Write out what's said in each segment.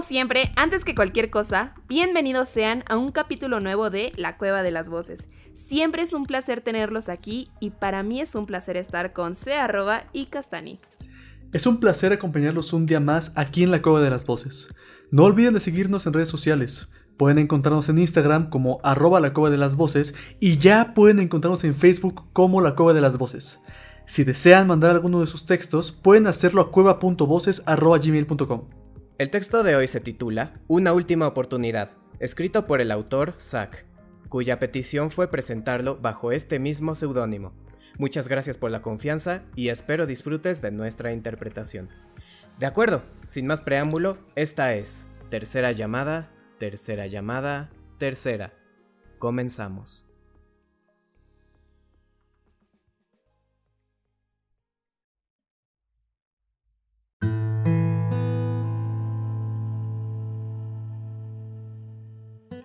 Siempre, antes que cualquier cosa, bienvenidos sean a un capítulo nuevo de La Cueva de las Voces. Siempre es un placer tenerlos aquí y para mí es un placer estar con C arroba y Castani. Es un placer acompañarlos un día más aquí en la Cueva de las Voces. No olviden de seguirnos en redes sociales. Pueden encontrarnos en Instagram como arroba la cueva de las voces y ya pueden encontrarnos en Facebook como la cueva de las voces. Si desean mandar alguno de sus textos, pueden hacerlo a cueva.voces.gmail.com. El texto de hoy se titula Una última oportunidad, escrito por el autor Zack, cuya petición fue presentarlo bajo este mismo seudónimo. Muchas gracias por la confianza y espero disfrutes de nuestra interpretación. De acuerdo, sin más preámbulo, esta es tercera llamada, tercera llamada, tercera. Comenzamos.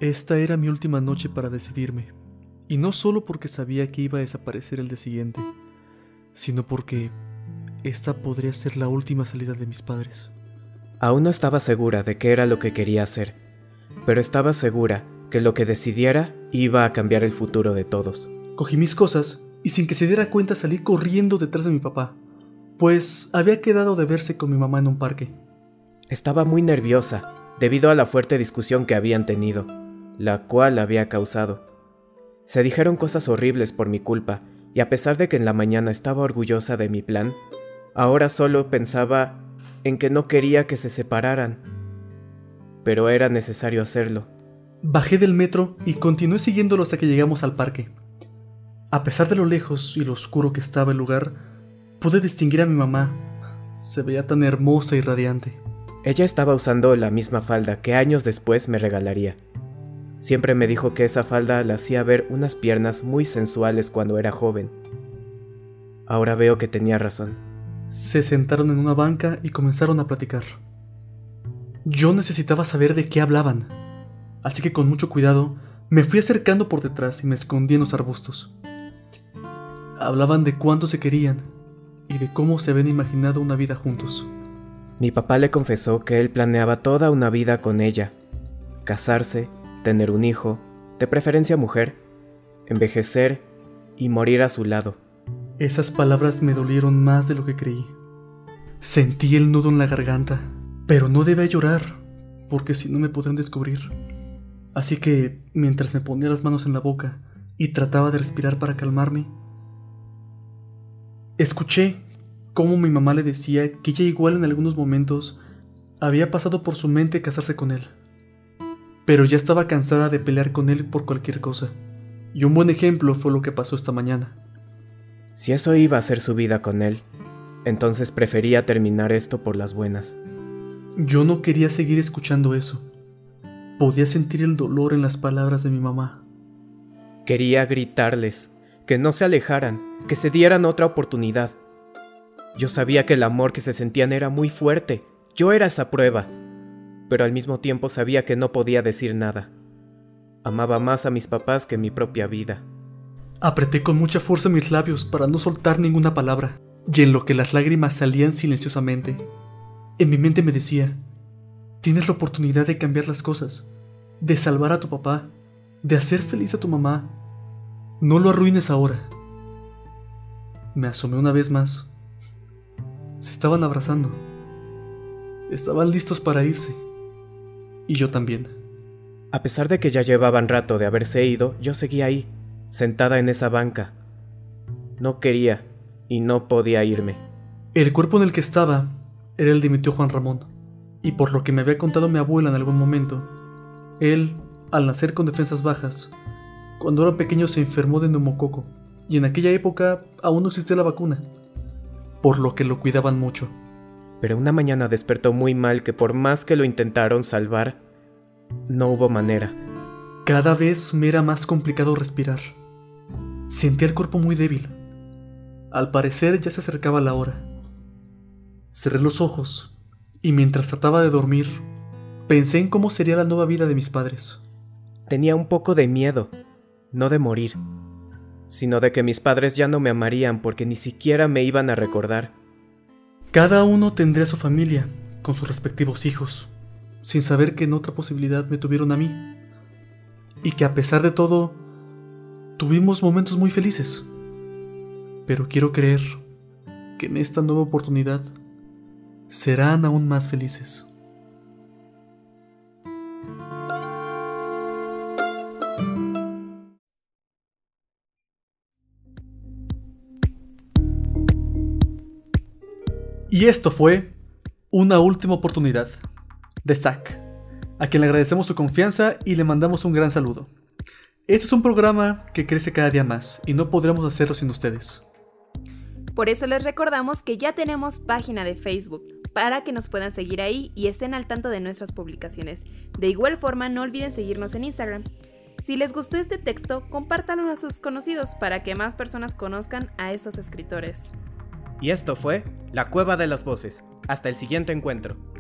Esta era mi última noche para decidirme. Y no solo porque sabía que iba a desaparecer el día siguiente, sino porque esta podría ser la última salida de mis padres. Aún no estaba segura de qué era lo que quería hacer, pero estaba segura que lo que decidiera iba a cambiar el futuro de todos. Cogí mis cosas y sin que se diera cuenta salí corriendo detrás de mi papá, pues había quedado de verse con mi mamá en un parque. Estaba muy nerviosa debido a la fuerte discusión que habían tenido, la cual había causado. Se dijeron cosas horribles por mi culpa, y a pesar de que en la mañana estaba orgullosa de mi plan, ahora solo pensaba en que no quería que se separaran. Pero era necesario hacerlo. Bajé del metro y continué siguiéndolo hasta que llegamos al parque. A pesar de lo lejos y lo oscuro que estaba el lugar, pude distinguir a mi mamá. Se veía tan hermosa y radiante. Ella estaba usando la misma falda que años después me regalaría. Siempre me dijo que esa falda la hacía ver unas piernas muy sensuales cuando era joven. Ahora veo que tenía razón. Se sentaron en una banca y comenzaron a platicar. Yo necesitaba saber de qué hablaban, así que con mucho cuidado me fui acercando por detrás y me escondí en los arbustos. Hablaban de cuánto se querían y de cómo se habían imaginado una vida juntos. Mi papá le confesó que él planeaba toda una vida con ella. Casarse, tener un hijo, de preferencia mujer, envejecer y morir a su lado. Esas palabras me dolieron más de lo que creí. Sentí el nudo en la garganta, pero no debía llorar, porque si no me podrían descubrir. Así que, mientras me ponía las manos en la boca y trataba de respirar para calmarme, escuché cómo mi mamá le decía que ella igual en algunos momentos había pasado por su mente casarse con él. Pero ya estaba cansada de pelear con él por cualquier cosa. Y un buen ejemplo fue lo que pasó esta mañana. Si eso iba a ser su vida con él, entonces prefería terminar esto por las buenas. Yo no quería seguir escuchando eso. Podía sentir el dolor en las palabras de mi mamá. Quería gritarles, que no se alejaran, que se dieran otra oportunidad. Yo sabía que el amor que se sentían era muy fuerte, yo era esa prueba, pero al mismo tiempo sabía que no podía decir nada. Amaba más a mis papás que mi propia vida. Apreté con mucha fuerza mis labios para no soltar ninguna palabra, y en lo que las lágrimas salían silenciosamente, en mi mente me decía, tienes la oportunidad de cambiar las cosas, de salvar a tu papá, de hacer feliz a tu mamá. No lo arruines ahora. Me asomé una vez más. Se estaban abrazando. Estaban listos para irse. Y yo también. A pesar de que ya llevaban rato de haberse ido, yo seguía ahí, sentada en esa banca. No quería y no podía irme. El cuerpo en el que estaba era el de mi tío Juan Ramón, y por lo que me había contado mi abuela en algún momento, él, al nacer con defensas bajas, cuando era pequeño se enfermó de neumococo, y en aquella época aún no existía la vacuna. por lo que lo cuidaban mucho. Pero una mañana despertó muy mal que por más que lo intentaron salvar, no hubo manera. Cada vez me era más complicado respirar. Sentía el cuerpo muy débil. Al parecer ya se acercaba la hora. Cerré los ojos y mientras trataba de dormir, pensé en cómo sería la nueva vida de mis padres. Tenía un poco de miedo, no de morir, sino de que mis padres ya no me amarían porque ni siquiera me iban a recordar. Cada uno tendría su familia, con sus respectivos hijos, sin saber que en otra posibilidad me tuvieron a mí. Y que a pesar de todo, tuvimos momentos muy felices. Pero quiero creer que en esta nueva oportunidad serán aún más felices. Y esto fue Una última oportunidad de Zack, a quien le agradecemos su confianza y le mandamos un gran saludo. Este es un programa que crece cada día más y no podremos hacerlo sin ustedes. Por eso les recordamos que ya tenemos página de Facebook para que nos puedan seguir ahí y estén al tanto de nuestras publicaciones. De igual forma, no olviden seguirnos en Instagram. Si les gustó este texto, compártanlo a sus conocidos para que más personas conozcan a estos escritores. Y esto fue La Cueva de las Voces. Hasta el siguiente encuentro.